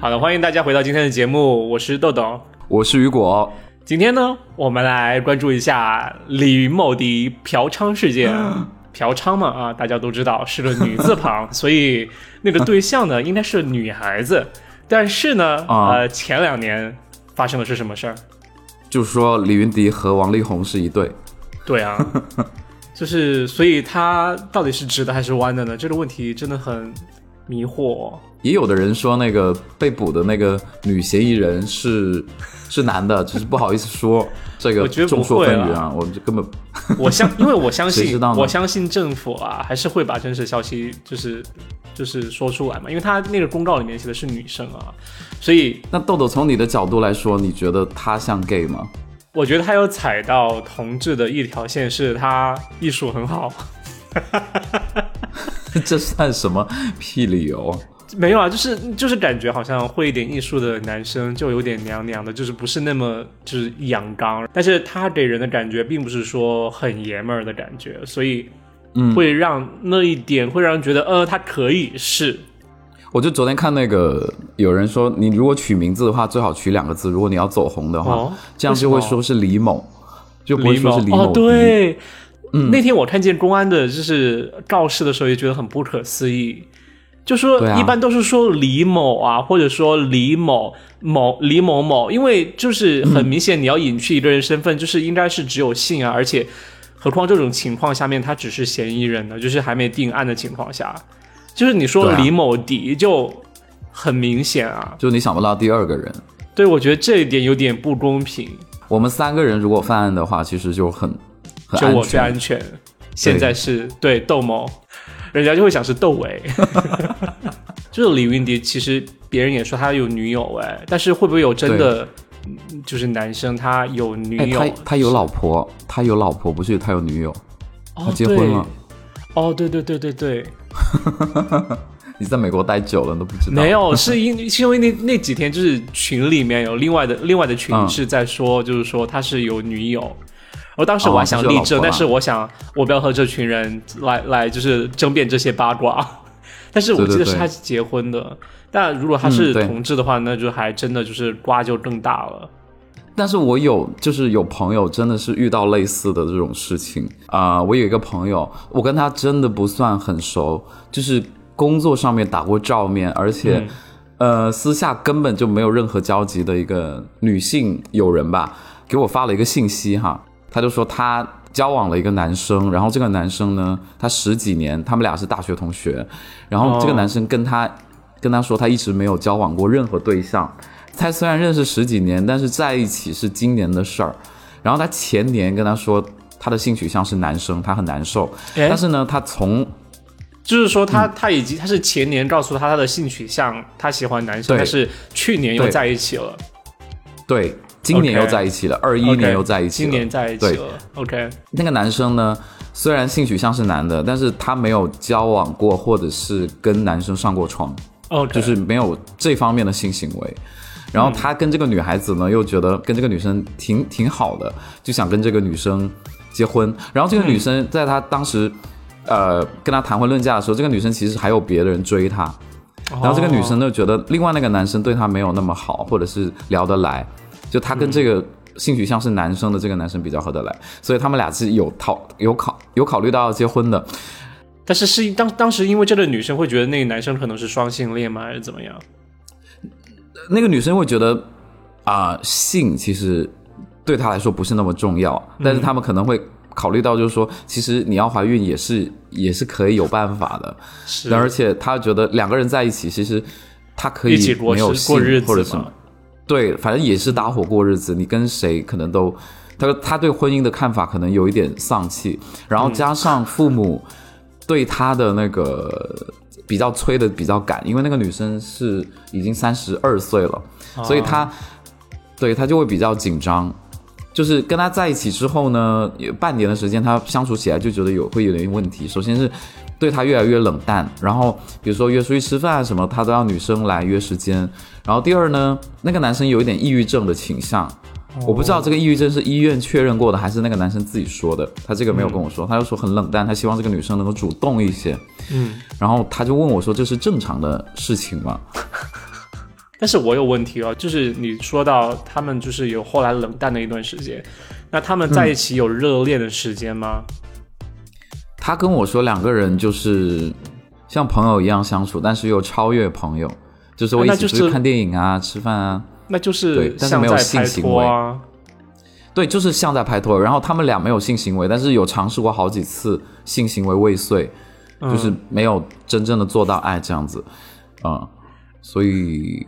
好的，欢迎大家回到今天的节目，我是豆豆，我是雨果。今天呢，我们来关注一下李云某的嫖娼事件。嫖娼嘛，啊，大家都知道是个女字旁，所以那个对象呢，应该是女孩子。但是呢，呃，前两年发生的是什么事儿？就是说李云迪和王力宏是一对。对啊，就是所以他到底是直的还是弯的呢？这个问题真的很迷惑。也有的人说，那个被捕的那个女嫌疑人是 是男的，只是不好意思说。这个众说纷纭啊，我们就根本我相，因为我相信，我相信政府啊，还是会把真实消息就是就是说出来嘛。因为他那个公告里面写的是女生啊，所以那豆豆从你的角度来说，你觉得他像 gay 吗？我觉得他有踩到同志的一条线，是他艺术很好。这算什么屁理由？没有啊，就是就是感觉好像会一点艺术的男生就有点娘娘的，就是不是那么就是阳刚，但是他给人的感觉并不是说很爷们儿的感觉，所以嗯，会让那一点会让人觉得呃，他可以是。我就昨天看那个有人说，你如果取名字的话，最好取两个字，如果你要走红的话，这样就会说是李某，就不会说是李某。哦，对，嗯，那天我看见公安的就是告示的时候，也觉得很不可思议。就说一般都是说李某啊，或者说李某某李某某，因为就是很明显你要隐去一个人身份，就是应该是只有姓啊，而且何况这种情况下面他只是嫌疑人呢，就是还没定案的情况下，就是你说李某迪就很明显啊，就你想不到第二个人，对我觉得这一点有点不公平。我们三个人如果犯案的话，其实就很就我最安全。现在是对窦某。人家就会想是窦唯，就是李云迪。其实别人也说他有女友哎，但是会不会有真的就是男生他有女友？他他有老婆，他有老婆，不是他有女友，他结婚了。哦，对对对对对。你在美国待久了都不知道？没有，是因是因为那那几天就是群里面有另外的另外的群是在说，就是说他是有女友。我当时我还想立正，但是我想我不要和这群人来来就是争辩这些八卦。但是我记得是他结婚的，但如果他是同志的话，那就还真的就是瓜就更大了。但是我有就是有朋友真的是遇到类似的这种事情啊，我有一个朋友，我跟他真的不算很熟，就是工作上面打过照面，而且呃私下根本就没有任何交集的一个女性友人吧，给我发了一个信息哈。他就说他交往了一个男生，然后这个男生呢，他十几年，他们俩是大学同学，然后这个男生跟他跟他说他一直没有交往过任何对象，他虽然认识十几年，但是在一起是今年的事儿，然后他前年跟他说他的性取向是男生，他很难受，但是呢，他从就是说他他已经他是前年告诉他他的性取向，他喜欢男生，但是去年又在一起了，对。今年又在一起了，二一年又在一起了。今年在一起了。OK，那个男生呢，虽然性取向是男的，但是他没有交往过，或者是跟男生上过床，哦，就是没有这方面的性行为。然后他跟这个女孩子呢，又觉得跟这个女生挺挺好的，就想跟这个女生结婚。然后这个女生在他当时，呃，跟他谈婚论嫁的时候，这个女生其实还有别的人追他。然后这个女生就觉得另外那个男生对她没有那么好，或者是聊得来。就他跟这个性取向是男生的这个男生比较合得来，所以他们俩是有讨有考有考虑到要结婚的。但是是当当时因为这个女生会觉得那个男生可能是双性恋吗，还是怎么样？那个女生会觉得啊，性其实对她来说不是那么重要，但是他们可能会考虑到，就是说，其实你要怀孕也是也是可以有办法的。是，而且她觉得两个人在一起，其实她可以没有性或者什么。对，反正也是搭伙过日子。你跟谁可能都，他说他对婚姻的看法可能有一点丧气，然后加上父母对他的那个比较催的比较赶，因为那个女生是已经三十二岁了，所以他对他就会比较紧张。就是跟他在一起之后呢，有半年的时间，他相处起来就觉得有会有点问题。首先是对他越来越冷淡，然后比如说约出去吃饭什么，他都要女生来约时间。然后第二呢，那个男生有一点抑郁症的倾向，我不知道这个抑郁症是医院确认过的，还是那个男生自己说的。他这个没有跟我说，他就说很冷淡，他希望这个女生能够主动一些。嗯，然后他就问我说：“这是正常的事情吗？”但是我有问题哦，就是你说到他们就是有后来冷淡的一段时间，那他们在一起有热恋的时间吗？他跟我说两个人就是像朋友一样相处，但是又超越朋友，就是我一起去看电影啊、吃饭啊，那就是对，但是没有性行为啊。对，就是像在拍拖。然后他们俩没有性行为，但是有尝试过好几次性行为未遂，就是没有真正的做到爱这样子，啊，所以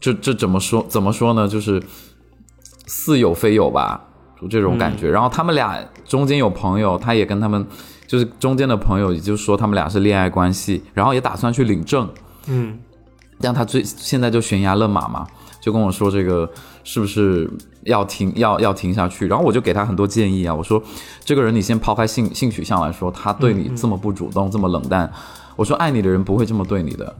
这这怎么说怎么说呢？就是似有非有吧，就这种感觉。然后他们俩中间有朋友，他也跟他们就是中间的朋友，也就是说他们俩是恋爱关系，然后也打算去领证，嗯，但他最现在就悬崖勒马嘛，就跟我说这个是不是？要停，要要停下去。然后我就给他很多建议啊，我说，这个人你先抛开性性取向来说，他对你这么不主动，这么冷淡，我说爱你的人不会这么对你的。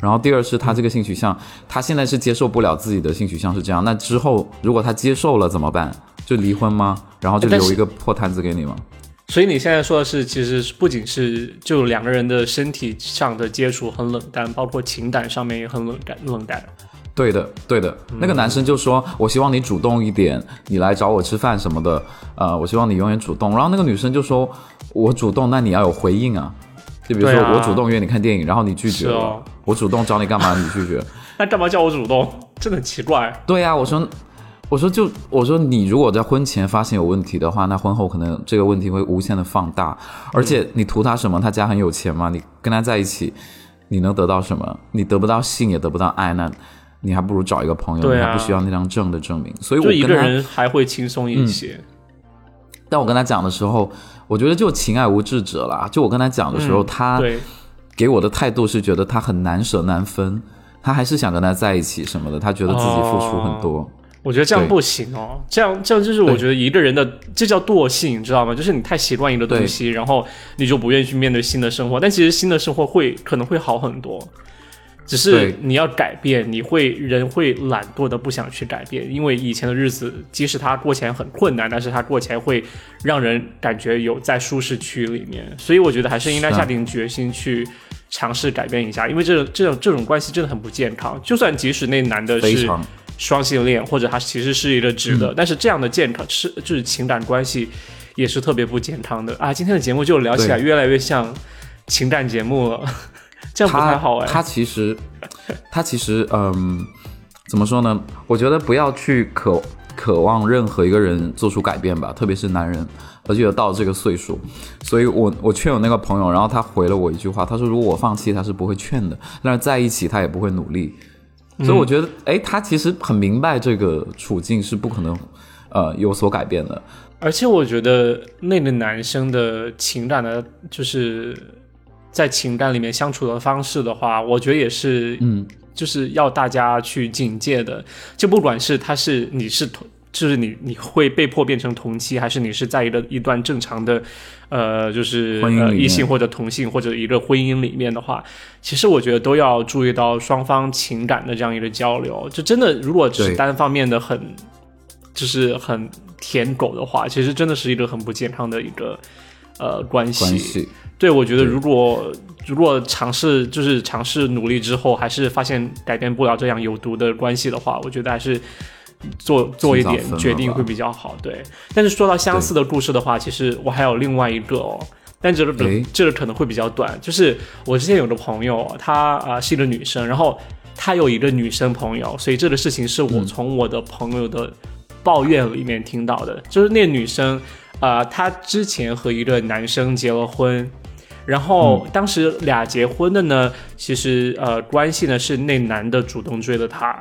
然后第二是他这个性取向，他现在是接受不了自己的性取向是这样，那之后如果他接受了怎么办？就离婚吗？然后就留一个破摊子给你吗？所以你现在说的是，其实不仅是就两个人的身体上的接触很冷淡，包括情感上面也很冷淡冷淡。对的，对的，那个男生就说：“我希望你主动一点，你来找我吃饭什么的，呃，我希望你永远主动。”然后那个女生就说：“我主动，那你要有回应啊，就比如说我主动约你看电影，然后你拒绝了，我主动找你干嘛，你拒绝，那干嘛叫我主动？真 的很奇怪。”对呀，我说，我说就我说你如果在婚前发现有问题的话，那婚后可能这个问题会无限的放大，而且你图他什么？他家很有钱吗？你跟他在一起，你能得到什么？你得不到性，也得不到爱，那。你还不如找一个朋友，你还不需要那张证的证明，所以我一个人还会轻松一些。但我跟他讲的时候，我觉得就情爱无智者啦。就我跟他讲的时候，他给我的态度是觉得他很难舍难分，他还是想跟他在一起什么的，他觉得自己付出很多。我觉得这样不行哦，这样这样就是我觉得一个人的这叫惰性，你知道吗？就是你太习惯一个东西，然后你就不愿意去面对新的生活。但其实新的生活会可能会好很多。只是你要改变，你会人会懒惰的不想去改变，因为以前的日子，即使他过起来很困难，但是他过起来会让人感觉有在舒适区里面，所以我觉得还是应该下定决心去尝试改变一下，因为这这种这种关系真的很不健康。就算即使那男的是双性恋，或者他其实是一个直的，但是这样的健康是就是情感关系也是特别不健康的啊！今天的节目就聊起来越来越像情感节目了。这样不太好哎。他其实，他其实，嗯，怎么说呢？我觉得不要去渴渴望任何一个人做出改变吧，特别是男人，而且到这个岁数。所以我我劝我那个朋友，然后他回了我一句话，他说：“如果我放弃，他是不会劝的；但是在一起，他也不会努力。”所以我觉得，哎，他其实很明白这个处境是不可能，呃，有所改变的。而且我觉得那个男生的情感呢，就是。在情感里面相处的方式的话，我觉得也是，嗯，就是要大家去警戒的。就不管是他是你是同，就是你你会被迫变成同妻，还是你是在一个一段正常的，呃，就是呃异性或者同性或者一个婚姻里面的话，其实我觉得都要注意到双方情感的这样一个交流。就真的如果只是单方面的很，就是很舔狗的话，其实真的是一个很不健康的一个呃关系。对，我觉得如果如果尝试就是尝试努力之后，还是发现改变不了这样有毒的关系的话，我觉得还是做做一点决定会比较好。对，但是说到相似的故事的话，其实我还有另外一个哦，但这个这个可能会比较短。就是我之前有个朋友，她啊是一个女生，然后她有一个女生朋友，所以这个事情是我从我的朋友的抱怨里面听到的，就是那女生啊，她之前和一个男生结了婚。然后当时俩结婚的呢，其实呃关系呢是那男的主动追的她，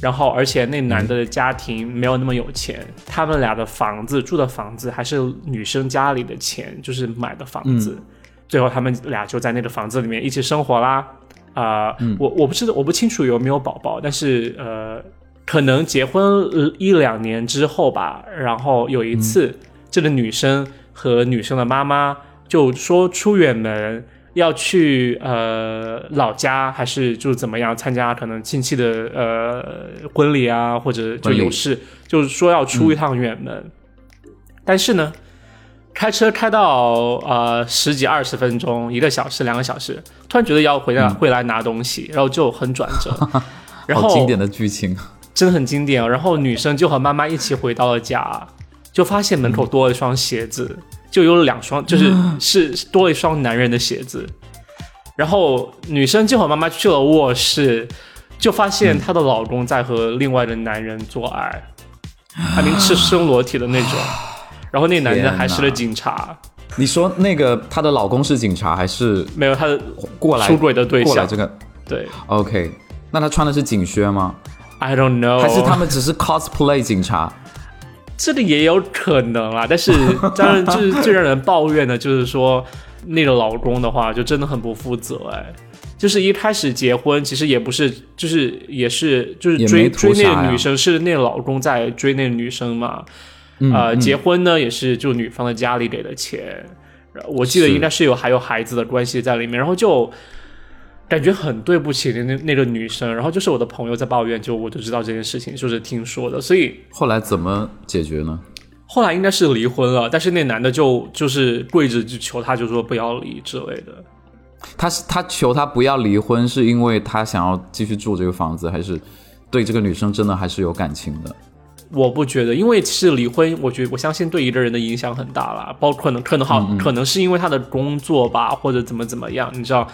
然后而且那男的家庭没有那么有钱，他们俩的房子住的房子还是女生家里的钱就是买的房子，最后他们俩就在那个房子里面一起生活啦。啊，我我不知道我不清楚有没有宝宝，但是呃可能结婚一两年之后吧，然后有一次这个女生和女生的妈妈。就说出远门要去呃老家，还是就怎么样参加可能亲戚的呃婚礼啊，或者就有事，就是说要出一趟远门。但是呢，开车开到呃十几二十分钟，一个小时两个小时，突然觉得要回来回来拿东西，然后就很转折。然后经典的剧情，真的很经典。然后女生就和妈妈一起回到了家，就发现门口多了一双鞋子，就有两双，就是是多了一双男人的鞋子。然后女生就和妈妈去了卧室，就发现她的老公在和另外的男人做爱，还明赤身裸体的那种。然后那男人还是个警察。你说那个她的老公是警察还是没有？他的过来出轨的对象这个对，OK，那他穿的是警靴吗？I don't know，还是他们只是 cosplay 警察？这个也有可能啊，但是 当然就是最让人抱怨的就是说那个老公的话就真的很不负责哎，就是一开始结婚其实也不是，就是也是就是追追那个女生是那个老公在追那个女生嘛。呃，结婚呢也是就女方的家里给的钱，我记得应该是有还有孩子的关系在里面，然后就感觉很对不起那那那个女生，然后就是我的朋友在抱怨，就我就知道这件事情，就是听说的，所以后来怎么解决呢？后来应该是离婚了，但是那男的就就是跪着就求他，就说不要离之类的。他是他求他不要离婚，是因为他想要继续住这个房子，还是对这个女生真的还是有感情的？我不觉得，因为其实离婚，我觉我相信对一个人的影响很大啦，包括可能可能好，可能是因为他的工作吧，或者怎么怎么样，你知道，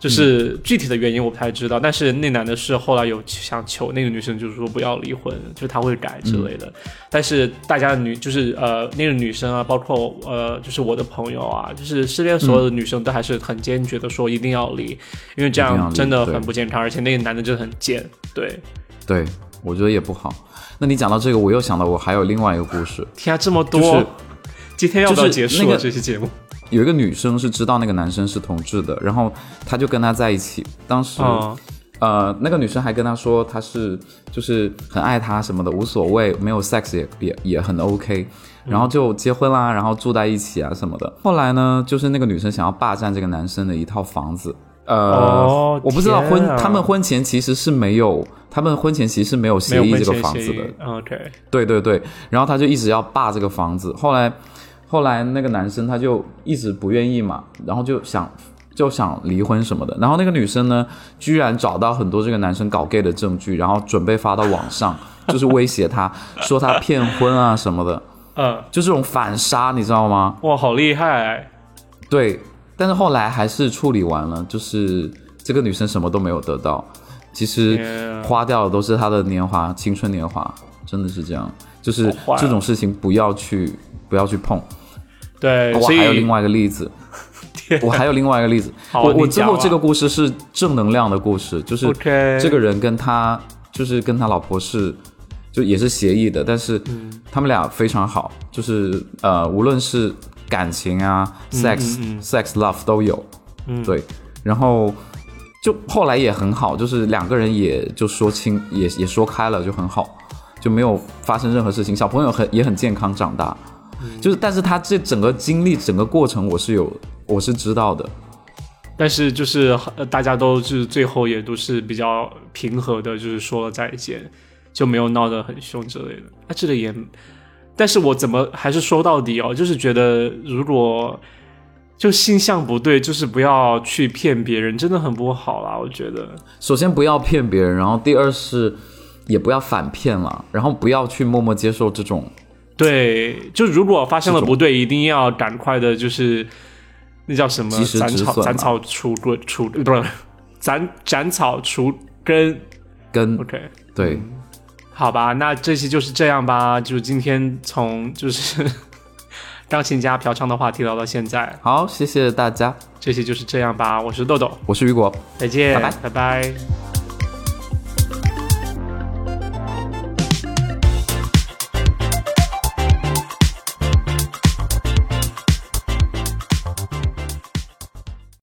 就是具体的原因我不太知道。但是那男的是后来有想求那个女生，就是说不要离婚，就是他会改之类的。但是大家的女就是呃那个女生啊，包括呃就是我的朋友啊，就是身边所有的女生都还是很坚决的说一定要离，因为这样真的很不健康，而且那个男的就很贱，对，对我觉得也不好。那你讲到这个，我又想到我还有另外一个故事。天啊，这么多！今天要不要结束了这期节目？有一个女生是知道那个男生是同志的，然后她就跟他在一起。当时，呃，那个女生还跟他说，她是就是很爱他什么的，无所谓，没有 sex 也也也很 OK。然后就结婚啦，然后住在一起啊什么的。后来呢，就是那个女生想要霸占这个男生的一套房子。呃，我不知道婚他们婚前其实是没有，他们婚前其实是没有协议这个房子的。OK，对对对，然后他就一直要霸这个房子。后来，后来那个男生他就一直不愿意嘛，然后就想就想离婚什么的。然后那个女生呢，居然找到很多这个男生搞 gay 的证据，然后准备发到网上，就是威胁他说他骗婚啊什么的。嗯，就这种反杀，你知道吗？哇，好厉害！对。但是后来还是处理完了，就是这个女生什么都没有得到，其实花掉的都是她的年华、青春年华，真的是这样。就是这种事情不要去，不要去碰。对，我还有另外一个例子，我还有另外一个例子。我我最后这个故事是正能量的故事，就是这个人跟他就是跟他老婆是就也是协议的，但是他们俩非常好，就是呃无论是。感情啊，sex sex love 都有，对，然后就后来也很好，就是两个人也就说清，也也说开了，就很好，就没有发生任何事情。小朋友很也很健康长大，就是但是他这整个经历整个过程我是有我是知道的，但是就是大家都是最后也都是比较平和的，就是说了再见，就没有闹得很凶之类的。啊，这个也。但是我怎么还是说到底哦，就是觉得如果就心向不对，就是不要去骗别人，真的很不好啦。我觉得，首先不要骗别人，然后第二是也不要反骗了，然后不要去默默接受这种。对，就如果发生了不对，一定要赶快的，就是那叫什么？斩草斩草除根除不是斩斩草除根根。OK，对。好吧，那这期就是这样吧。就是今天从就是 钢琴家嫖娼的话题聊到现在。好，谢谢大家。这期就是这样吧。我是豆豆，我是雨果，再见，拜拜，拜拜。